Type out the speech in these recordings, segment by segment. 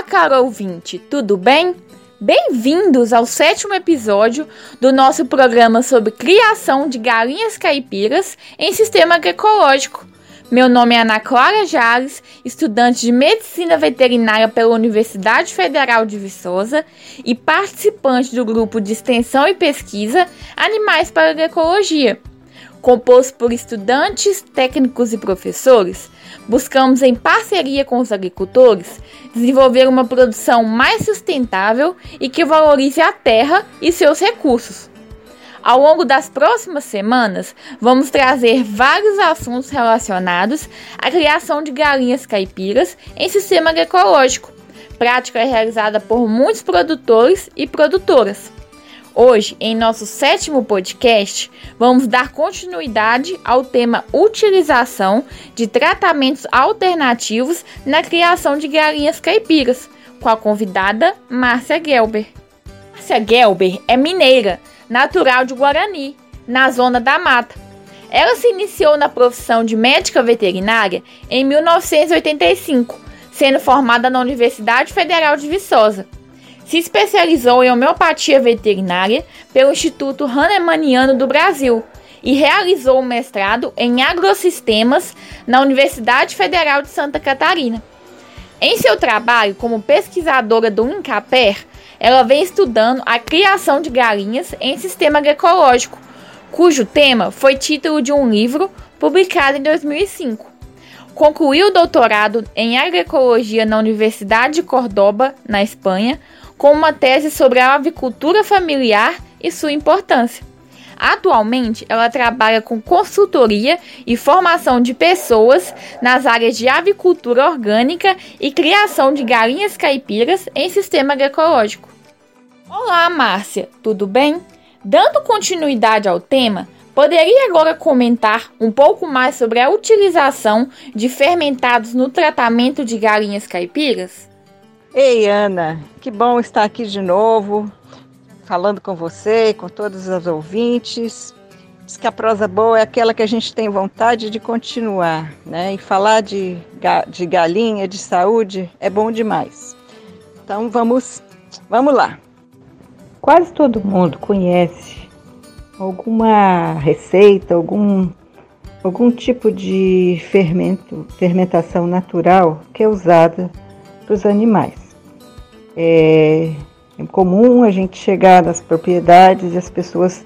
Olá, caro ouvinte, tudo bem? Bem-vindos ao sétimo episódio do nosso programa sobre criação de galinhas caipiras em sistema agroecológico. Meu nome é Ana Clara Jales, estudante de Medicina Veterinária pela Universidade Federal de Viçosa e participante do grupo de extensão e pesquisa Animais para a Agroecologia. Composto por estudantes, técnicos e professores, buscamos, em parceria com os agricultores, desenvolver uma produção mais sustentável e que valorize a terra e seus recursos. Ao longo das próximas semanas, vamos trazer vários assuntos relacionados à criação de galinhas caipiras em sistema agroecológico, prática realizada por muitos produtores e produtoras. Hoje, em nosso sétimo podcast, vamos dar continuidade ao tema utilização de tratamentos alternativos na criação de galinhas caipiras, com a convidada Márcia Gelber. Márcia Gelber é mineira, natural de Guarani, na zona da mata. Ela se iniciou na profissão de médica veterinária em 1985, sendo formada na Universidade Federal de Viçosa se especializou em homeopatia veterinária pelo Instituto Hahnemanniano do Brasil e realizou o mestrado em agrosistemas na Universidade Federal de Santa Catarina. Em seu trabalho como pesquisadora do INCAPER, ela vem estudando a criação de galinhas em sistema agroecológico, cujo tema foi título de um livro publicado em 2005. Concluiu o doutorado em agroecologia na Universidade de Córdoba, na Espanha, com uma tese sobre a avicultura familiar e sua importância. Atualmente, ela trabalha com consultoria e formação de pessoas nas áreas de avicultura orgânica e criação de galinhas caipiras em sistema agroecológico. Olá, Márcia, tudo bem? Dando continuidade ao tema, poderia agora comentar um pouco mais sobre a utilização de fermentados no tratamento de galinhas caipiras? Ei, Ana, que bom estar aqui de novo, falando com você, com todos os ouvintes. Diz que a prosa boa é aquela que a gente tem vontade de continuar, né? E falar de, de galinha, de saúde, é bom demais. Então vamos, vamos lá. Quase todo mundo conhece alguma receita, algum, algum tipo de fermento, fermentação natural que é usada para os animais. É, é comum a gente chegar nas propriedades e as pessoas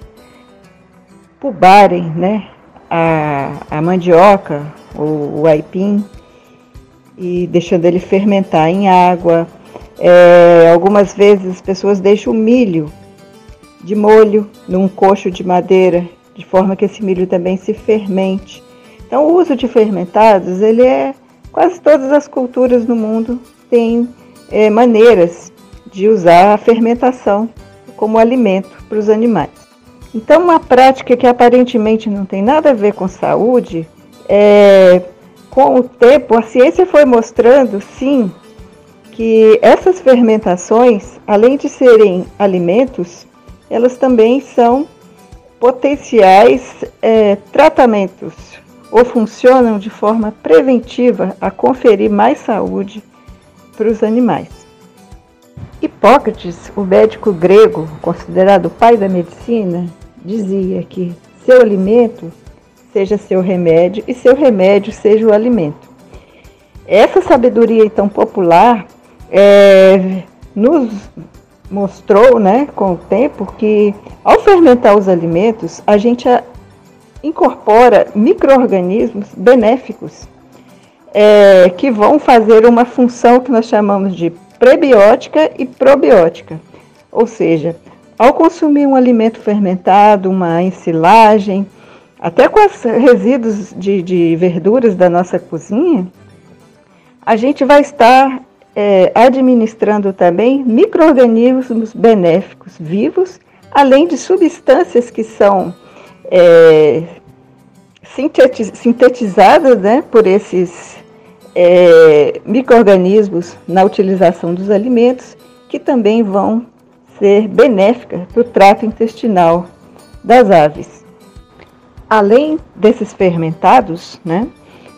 pubarem né, a, a mandioca ou o aipim e deixando ele fermentar em água. É, algumas vezes as pessoas deixam o milho de molho num coxo de madeira, de forma que esse milho também se fermente. Então, o uso de fermentados, ele é quase todas as culturas no mundo têm é, maneiras de usar a fermentação como alimento para os animais. Então, uma prática que aparentemente não tem nada a ver com saúde, é, com o tempo, a ciência foi mostrando, sim, que essas fermentações, além de serem alimentos, elas também são potenciais é, tratamentos ou funcionam de forma preventiva a conferir mais saúde para os animais. Hipócrates, o médico grego, considerado o pai da medicina, dizia que seu alimento seja seu remédio e seu remédio seja o alimento. Essa sabedoria então popular é, nos mostrou, né, com o tempo, que ao fermentar os alimentos a gente incorpora micro-organismos benéficos é, que vão fazer uma função que nós chamamos de prebiótica e probiótica. Ou seja, ao consumir um alimento fermentado, uma ensilagem, até com os resíduos de, de verduras da nossa cozinha, a gente vai estar é, administrando também micro-organismos benéficos vivos, além de substâncias que são é, sintetizadas né, por esses é, micro-organismos na utilização dos alimentos que também vão ser benéficas para o trato intestinal das aves. Além desses fermentados, né,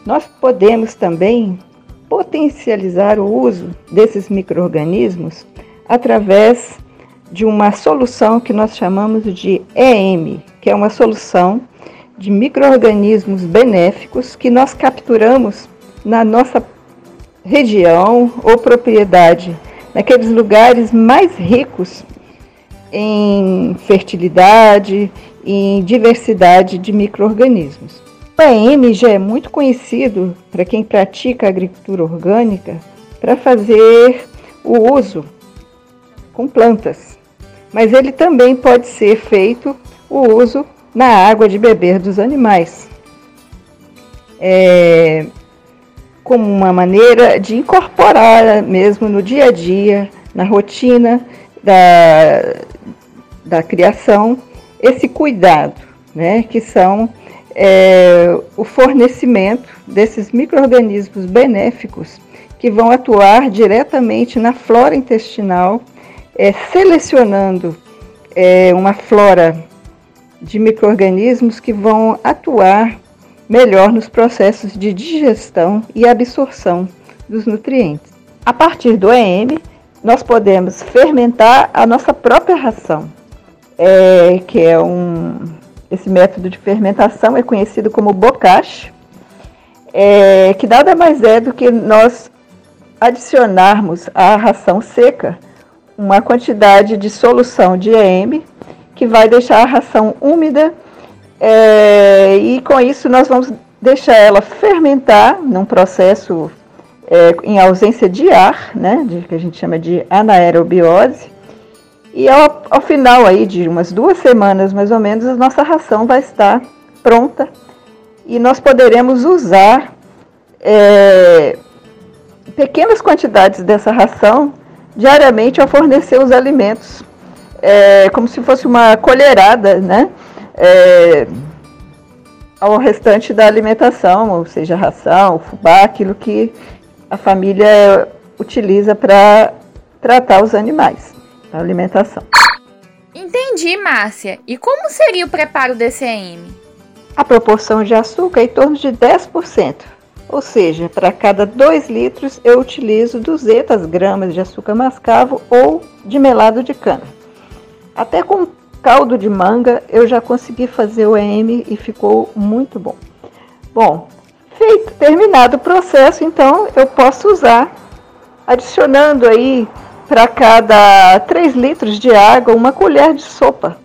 nós podemos também potencializar o uso desses micro-organismos através de uma solução que nós chamamos de EM, que é uma solução de micro-organismos benéficos que nós capturamos na nossa região ou propriedade, naqueles lugares mais ricos em fertilidade em diversidade de micro-organismos. O EM já é muito conhecido para quem pratica agricultura orgânica para fazer o uso com plantas, mas ele também pode ser feito o uso na água de beber dos animais. É, como uma maneira de incorporar mesmo no dia a dia, na rotina da, da criação, esse cuidado, né, que são é, o fornecimento desses micro-organismos benéficos que vão atuar diretamente na flora intestinal, é, selecionando é, uma flora de micro-organismos que vão atuar melhor nos processos de digestão e absorção dos nutrientes. A partir do EM, nós podemos fermentar a nossa própria ração, é, que é um. Esse método de fermentação é conhecido como bocache, é, que nada mais é do que nós adicionarmos à ração seca uma quantidade de solução de EM que vai deixar a ração úmida é, e com isso nós vamos deixar ela fermentar num processo é, em ausência de ar, né, de, que a gente chama de anaerobiose. E ao, ao, final aí de umas duas semanas mais ou menos, a nossa ração vai estar pronta e nós poderemos usar é, pequenas quantidades dessa ração diariamente ao fornecer os alimentos, é, como se fosse uma colherada, né? É, ao restante da alimentação, ou seja, ração, fubá, aquilo que a família utiliza para tratar os animais, a alimentação. Entendi, Márcia. E como seria o preparo desse EM? A proporção de açúcar é em torno de 10%. Ou seja, para cada 2 litros eu utilizo 200 gramas de açúcar mascavo ou de melado de cana. Até com caldo de manga, eu já consegui fazer o EM e ficou muito bom. Bom, feito, terminado o processo, então eu posso usar, adicionando aí para cada 3 litros de água uma colher de sopa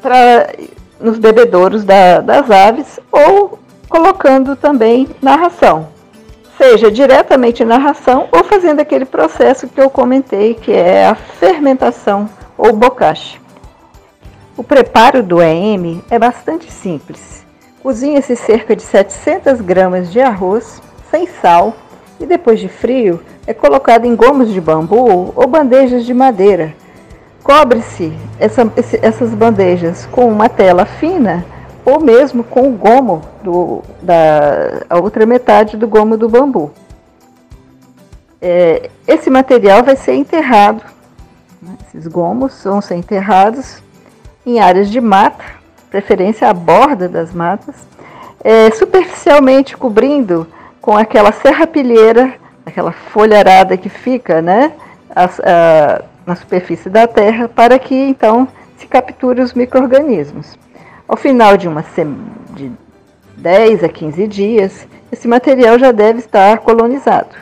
para nos bebedouros da, das aves ou colocando também na ração, seja diretamente na ração ou fazendo aquele processo que eu comentei, que é a fermentação ou bocache. O preparo do EM é bastante simples. Cozinha-se cerca de 700 gramas de arroz sem sal e depois de frio é colocado em gomos de bambu ou bandejas de madeira. Cobre-se essa, essas bandejas com uma tela fina ou mesmo com o gomo do, da a outra metade do gomo do bambu. É, esse material vai ser enterrado. Né? Esses gomos vão ser enterrados em áreas de mata, preferência à borda das matas, é, superficialmente cobrindo com aquela serrapilheira, aquela folharada que fica né, a, a, na superfície da terra, para que então se capture os micro-organismos. Ao final de, uma de 10 a 15 dias, esse material já deve estar colonizado.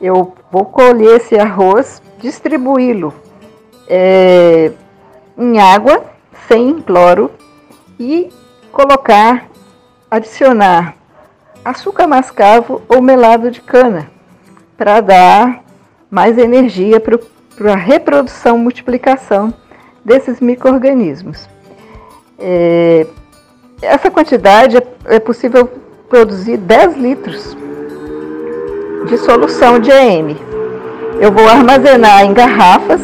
Eu vou colher esse arroz, distribuí-lo é, em água sem cloro e colocar, adicionar açúcar mascavo ou melado de cana para dar mais energia para a reprodução, multiplicação desses micro-organismos. É, essa quantidade é, é possível produzir 10 litros de solução de EM. Eu vou armazenar em garrafas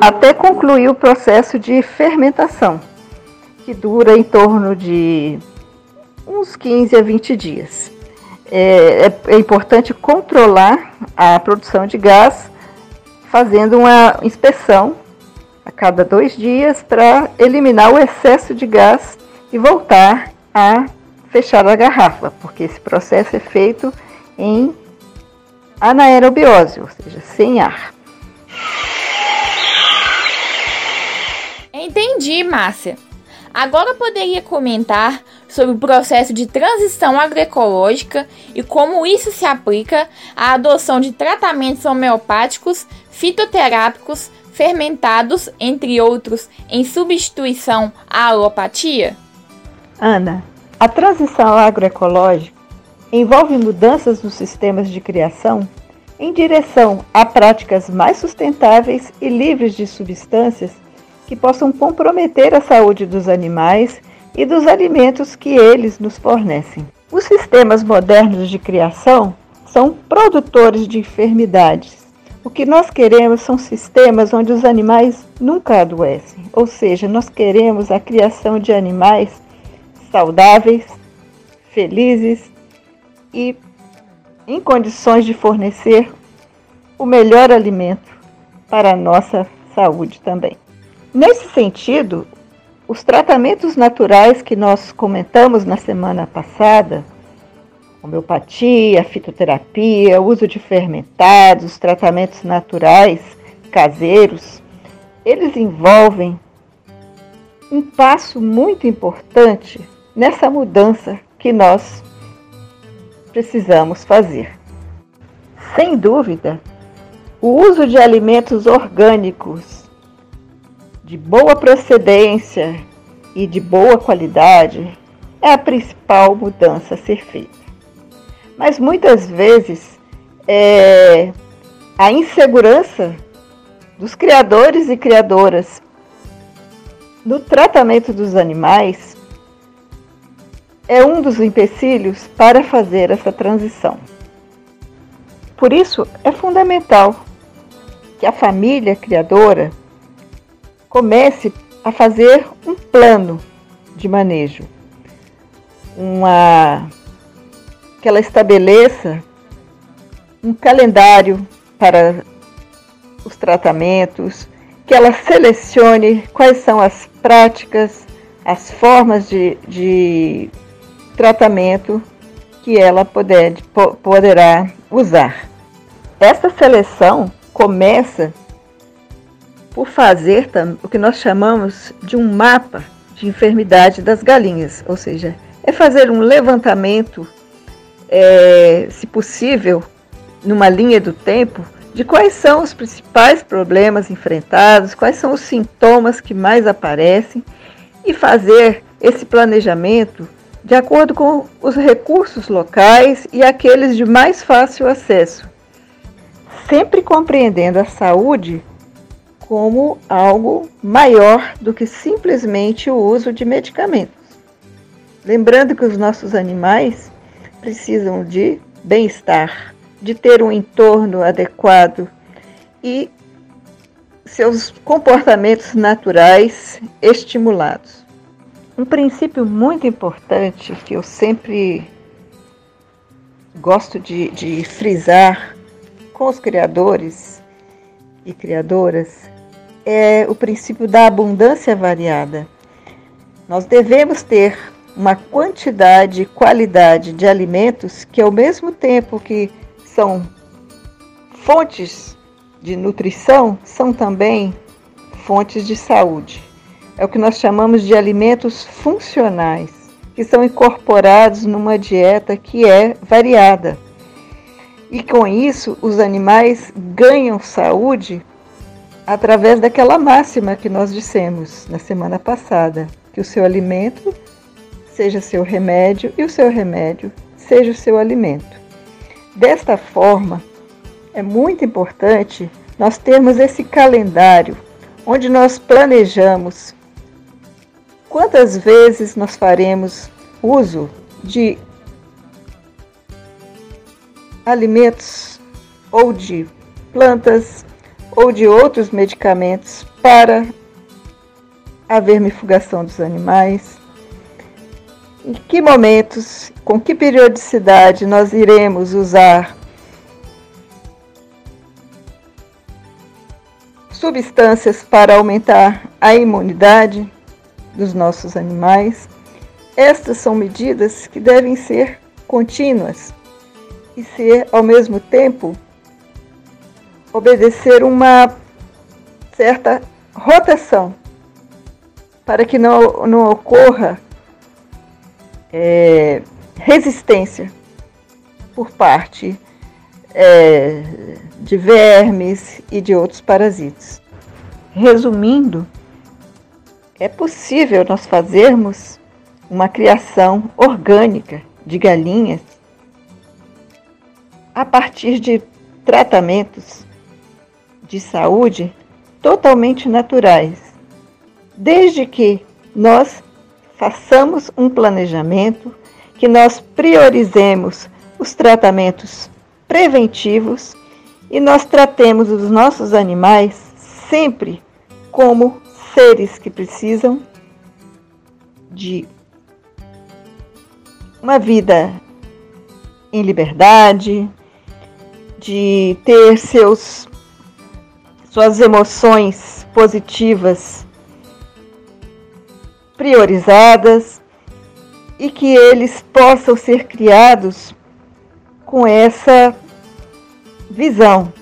até concluir o processo de fermentação, que dura em torno de uns 15 a 20 dias. É, é, é importante controlar a produção de gás fazendo uma inspeção a cada dois dias para eliminar o excesso de gás e voltar a fechar a garrafa, porque esse processo é feito em anaerobiose, ou seja, sem ar. Entendi, Márcia. Agora poderia comentar sobre o processo de transição agroecológica e como isso se aplica à adoção de tratamentos homeopáticos, fitoterápicos, fermentados, entre outros, em substituição à alopatia? Ana, a transição agroecológica envolve mudanças nos sistemas de criação em direção a práticas mais sustentáveis e livres de substâncias que possam comprometer a saúde dos animais e dos alimentos que eles nos fornecem. Os sistemas modernos de criação são produtores de enfermidades. O que nós queremos são sistemas onde os animais nunca adoecem, ou seja, nós queremos a criação de animais saudáveis, felizes e em condições de fornecer o melhor alimento para a nossa saúde também. Nesse sentido, os tratamentos naturais que nós comentamos na semana passada, homeopatia, fitoterapia, uso de fermentados, os tratamentos naturais caseiros, eles envolvem um passo muito importante nessa mudança que nós precisamos fazer. Sem dúvida, o uso de alimentos orgânicos de boa procedência e de boa qualidade é a principal mudança a ser feita. Mas muitas vezes é, a insegurança dos criadores e criadoras no tratamento dos animais é um dos empecilhos para fazer essa transição. Por isso, é fundamental que a família criadora comece a fazer um plano de manejo, uma que ela estabeleça um calendário para os tratamentos, que ela selecione quais são as práticas, as formas de, de tratamento que ela poder, poderá usar. Essa seleção começa por fazer o que nós chamamos de um mapa de enfermidade das galinhas, ou seja, é fazer um levantamento, é, se possível, numa linha do tempo, de quais são os principais problemas enfrentados, quais são os sintomas que mais aparecem e fazer esse planejamento de acordo com os recursos locais e aqueles de mais fácil acesso, sempre compreendendo a saúde como algo maior do que simplesmente o uso de medicamentos. Lembrando que os nossos animais precisam de bem-estar, de ter um entorno adequado e seus comportamentos naturais estimulados. Um princípio muito importante que eu sempre gosto de, de frisar com os criadores e criadoras é o princípio da abundância variada. Nós devemos ter uma quantidade e qualidade de alimentos que, ao mesmo tempo que são fontes de nutrição, são também fontes de saúde é o que nós chamamos de alimentos funcionais, que são incorporados numa dieta que é variada. E com isso, os animais ganham saúde através daquela máxima que nós dissemos na semana passada, que o seu alimento seja seu remédio e o seu remédio seja o seu alimento. Desta forma, é muito importante nós termos esse calendário onde nós planejamos Quantas vezes nós faremos uso de alimentos ou de plantas ou de outros medicamentos para a vermifugação dos animais? Em que momentos, com que periodicidade nós iremos usar substâncias para aumentar a imunidade? dos nossos animais. Estas são medidas que devem ser contínuas e ser, ao mesmo tempo, obedecer uma certa rotação para que não, não ocorra é, resistência por parte é, de vermes e de outros parasitas. Resumindo, é possível nós fazermos uma criação orgânica de galinhas a partir de tratamentos de saúde totalmente naturais, desde que nós façamos um planejamento, que nós priorizemos os tratamentos preventivos e nós tratemos os nossos animais sempre como seres que precisam de uma vida em liberdade, de ter seus suas emoções positivas priorizadas e que eles possam ser criados com essa visão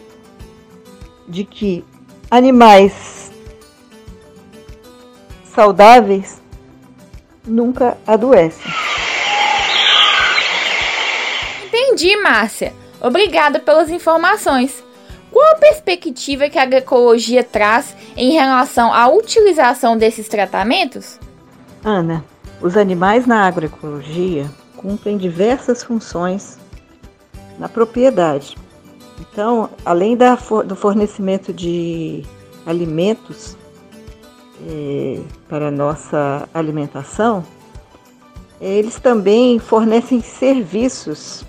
de que animais saudáveis nunca adoecem. Entendi, Márcia. Obrigada pelas informações. Qual a perspectiva que a agroecologia traz em relação à utilização desses tratamentos? Ana, os animais na agroecologia cumprem diversas funções na propriedade. Então, além da, do fornecimento de alimentos é, para a nossa alimentação, eles também fornecem serviços,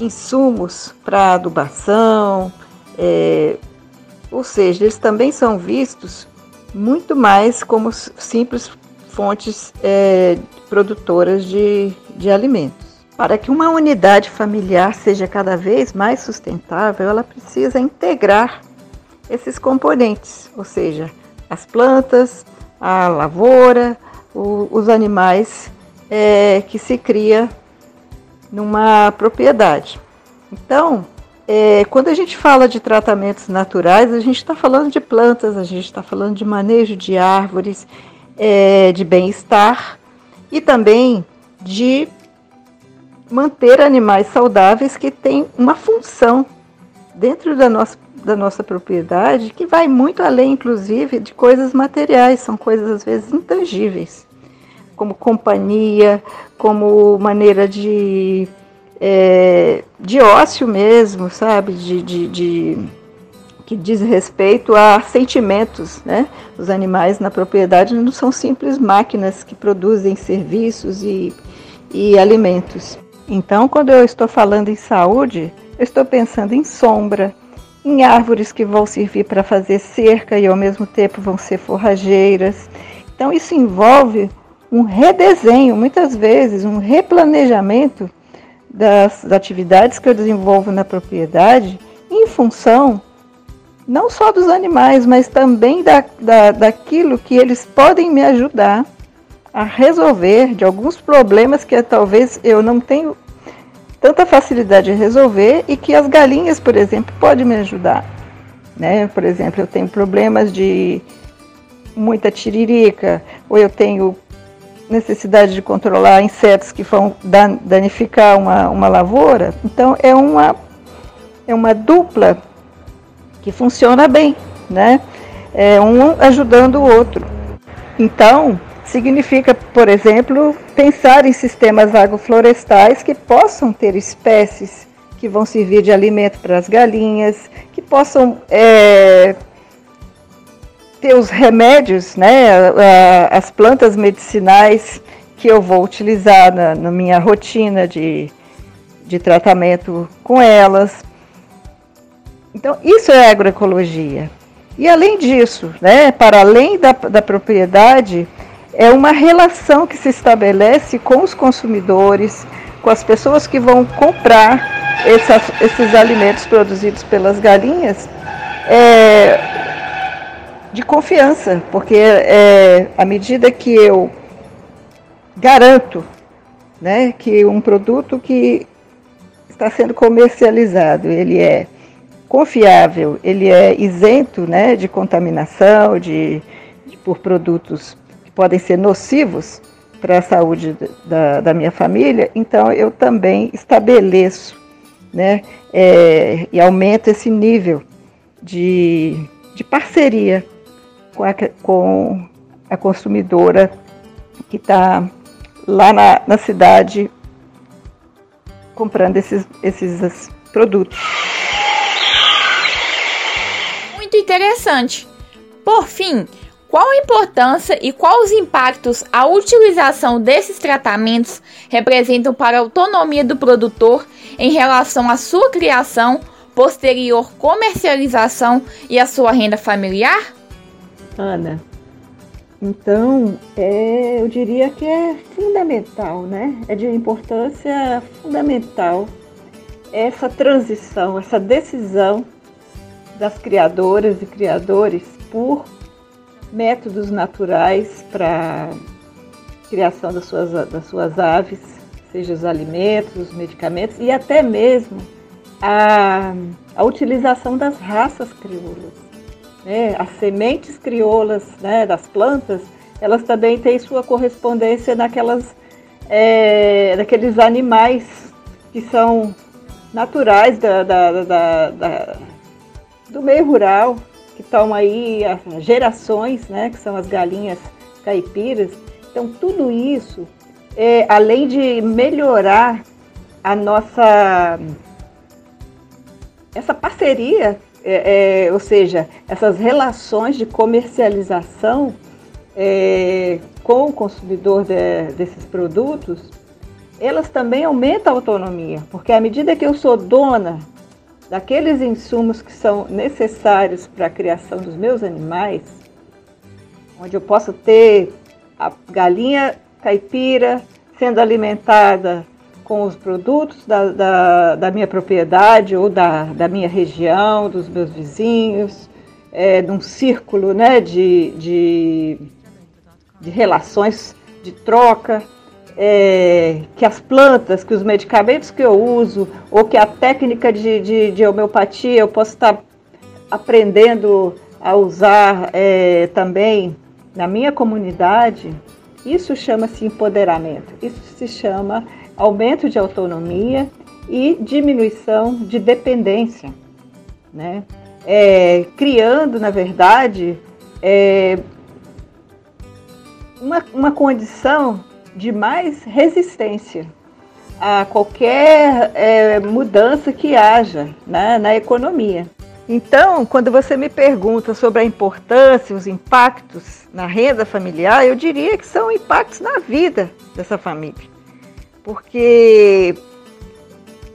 insumos para adubação, é, ou seja, eles também são vistos muito mais como simples fontes é, produtoras de, de alimentos. Para que uma unidade familiar seja cada vez mais sustentável, ela precisa integrar esses componentes, ou seja, as plantas, a lavoura, o, os animais é, que se cria numa propriedade. Então, é, quando a gente fala de tratamentos naturais, a gente está falando de plantas, a gente está falando de manejo de árvores, é, de bem-estar e também de manter animais saudáveis que têm uma função dentro da nossa, da nossa propriedade que vai muito além, inclusive, de coisas materiais, são coisas às vezes intangíveis, como companhia, como maneira de, é, de ócio mesmo, sabe? de, de, de que diz respeito a sentimentos, né? Os animais na propriedade não são simples máquinas que produzem serviços e, e alimentos. Então, quando eu estou falando em saúde, eu estou pensando em sombra, em árvores que vão servir para fazer cerca e ao mesmo tempo vão ser forrageiras. Então, isso envolve um redesenho, muitas vezes, um replanejamento das, atividades que eu desenvolvo na propriedade em função não só dos animais, mas também da, da, daquilo que eles podem me ajudar a resolver de alguns problemas que talvez eu não tenho tanta facilidade de resolver e que as galinhas, por exemplo, podem me ajudar. Né? Por exemplo, eu tenho problemas de muita tiririca, ou eu tenho necessidade de controlar insetos que vão danificar uma, uma lavoura. Então, é uma, é uma dupla que funciona bem, né? É um ajudando o outro. Então, significa, por exemplo, pensar em sistemas agroflorestais que possam ter espécies que vão servir de alimento para as galinhas, que possam é, ter os remédios, né, as plantas medicinais que eu vou utilizar na, na minha rotina de, de tratamento com elas. Então, isso é agroecologia. E além disso, né, para além da, da propriedade, é uma relação que se estabelece com os consumidores, com as pessoas que vão comprar essas, esses alimentos produzidos pelas galinhas, é, de confiança, porque é, à medida que eu garanto né, que um produto que está sendo comercializado, ele é confiável, ele é isento né, de contaminação, de, de, por produtos que podem ser nocivos para a saúde da, da minha família, então eu também estabeleço né, é, e aumento esse nível de, de parceria com a, com a consumidora que está lá na, na cidade comprando esses, esses produtos. Muito interessante. Por fim, qual a importância e quais os impactos a utilização desses tratamentos representam para a autonomia do produtor em relação à sua criação, posterior comercialização e a sua renda familiar? Ana, então é, eu diria que é fundamental, né? É de importância fundamental essa transição, essa decisão das criadoras e criadores por métodos naturais para criação das suas, das suas aves, seja os alimentos, os medicamentos e até mesmo a, a utilização das raças crioulas. Né? As sementes crioulas né, das plantas, elas também têm sua correspondência naquelas, é, naqueles animais que são naturais da, da, da, da do meio rural, que estão aí há gerações, né, que são as galinhas caipiras. Então, tudo isso, é, além de melhorar a nossa essa parceria, é, é, ou seja, essas relações de comercialização é, com o consumidor de, desses produtos, elas também aumentam a autonomia, porque à medida que eu sou dona daqueles insumos que são necessários para a criação dos meus animais, onde eu posso ter a galinha caipira sendo alimentada com os produtos da, da, da minha propriedade ou da, da minha região, dos meus vizinhos, é, num círculo né, de, de, de relações de troca é, que as plantas, que os medicamentos que eu uso, ou que a técnica de, de, de homeopatia eu posso estar aprendendo a usar é, também na minha comunidade, isso chama-se empoderamento, isso se chama aumento de autonomia e diminuição de dependência, né? É, criando, na verdade, é, uma, uma condição de mais resistência a qualquer é, mudança que haja né, na economia. Então, quando você me pergunta sobre a importância, os impactos na renda familiar, eu diria que são impactos na vida dessa família. Porque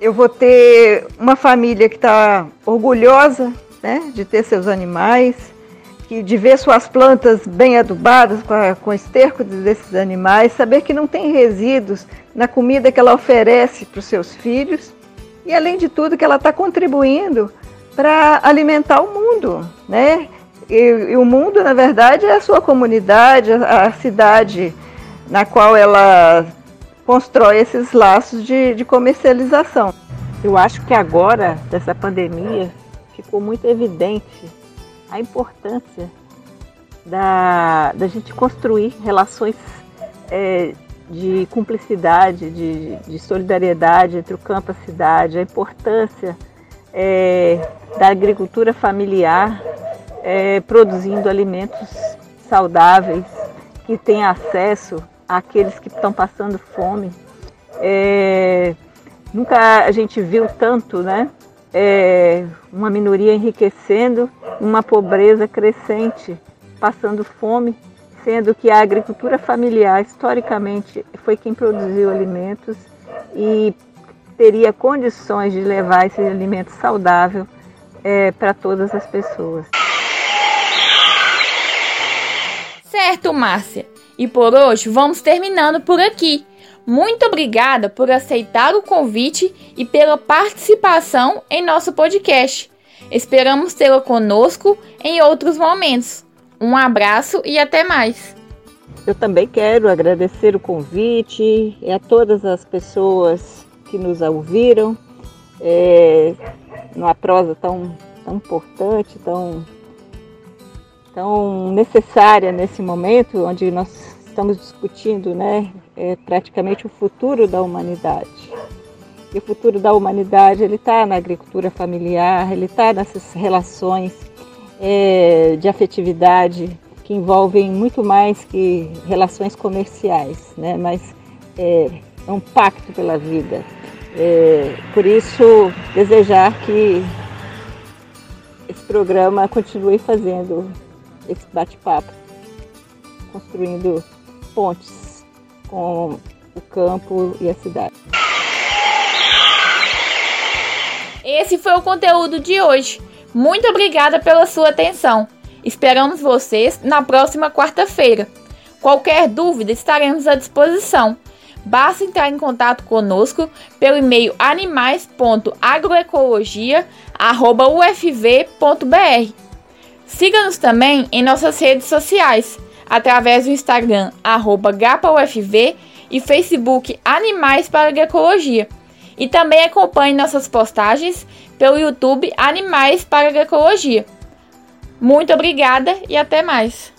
eu vou ter uma família que está orgulhosa né, de ter seus animais, que de ver suas plantas bem adubadas com, a, com esterco desses animais, saber que não tem resíduos na comida que ela oferece para os seus filhos e, além de tudo, que ela está contribuindo para alimentar o mundo, né? E, e, o mundo, na verdade, é a sua comunidade, a, a cidade na qual ela constrói esses laços de, de comercialização. Eu acho que agora, dessa pandemia, ficou muito evidente a importância da, da gente construir relações é, de cumplicidade, de, de, solidariedade entre o campo e a cidade, a importância é, da agricultura familiar é, produzindo alimentos saudáveis, que tem acesso àqueles que estão passando fome. É, nunca a gente viu tanto, né? é, uma minoria enriquecendo, uma pobreza crescente, passando fome, sendo que a agricultura familiar, historicamente, foi quem produziu alimentos e teria condições de levar esse alimento saudável é, para todas as pessoas. Certo, Márcia. E por hoje vamos terminando por aqui. Muito obrigada por aceitar o convite e pela participação em nosso podcast. Esperamos tê-la conosco em outros momentos. Um abraço e até mais. Eu também quero agradecer o convite e a todas as pessoas que nos ouviram. É, numa prosa tão, tão importante, tão, tão necessária nesse momento, onde nós estamos discutindo né, é, praticamente o futuro da humanidade. E o futuro da humanidade ele está na agricultura familiar, ele está nessas relações é, de afetividade que envolvem muito mais que relações comerciais, né? mas é, é um pacto pela vida. É, por isso, desejar que esse programa continue fazendo esse bate-papo, construindo pontes com o campo e a cidade. Esse foi o conteúdo de hoje. Muito obrigada pela sua atenção. Esperamos vocês na próxima quarta-feira. Qualquer dúvida estaremos à disposição. Basta entrar em contato conosco pelo e-mail animais.agroecologia@ufv.br. Siga-nos também em nossas redes sociais, através do Instagram @gapafv e Facebook Animais para Agroecologia. E também acompanhe nossas postagens pelo YouTube Animais para Agroecologia. Muito obrigada e até mais!